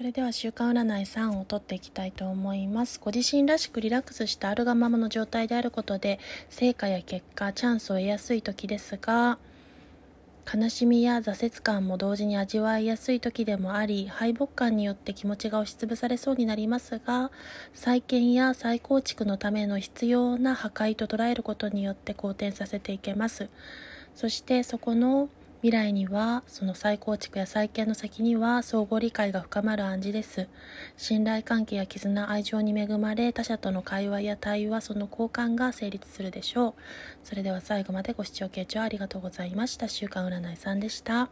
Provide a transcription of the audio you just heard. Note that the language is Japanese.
それでは週間占い3を取っていきたいと思います。ご自身らしくリラックスしたあるがままの状態であることで、成果や結果、チャンスを得やすい時ですが、悲しみや挫折感も同時に味わいやすい時でもあり、敗北感によって気持ちが押しつぶされそうになりますが、再建や再構築のための必要な破壊と捉えることによって好転させていけます。そしてそこの未来にはその再構築や再建の先には相互理解が深まる暗示です。信頼関係や絆愛情に恵まれ他者との会話や対話その交換が成立するでしょう。それでは最後までご視聴傾聴ありがとうございました。週刊占いさんでした。